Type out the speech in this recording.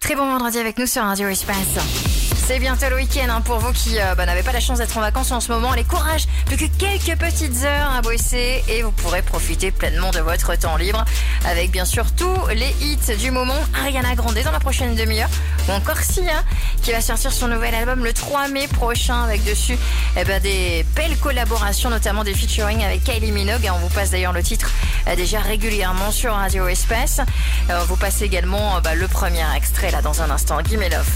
Très bon vendredi avec nous sur Radio Espace. C'est bientôt le week-end hein, pour vous qui euh, bah, n'avez pas la chance d'être en vacances en ce moment. Allez, courage, plus que quelques petites heures à bosser et vous pourrez profiter pleinement de votre temps libre avec bien sûr tous les hits du moment. Ariana Grande dans la prochaine demi-heure ou encore Sia qui va sortir son nouvel album le 3 mai prochain avec dessus eh ben, des belles collaborations, notamment des featuring avec Kylie Minogue. Et on vous passe d'ailleurs le titre euh, déjà régulièrement sur Radio Espace. Euh, on vous passe également bah, le premier extrait là dans un instant. Guimé Love.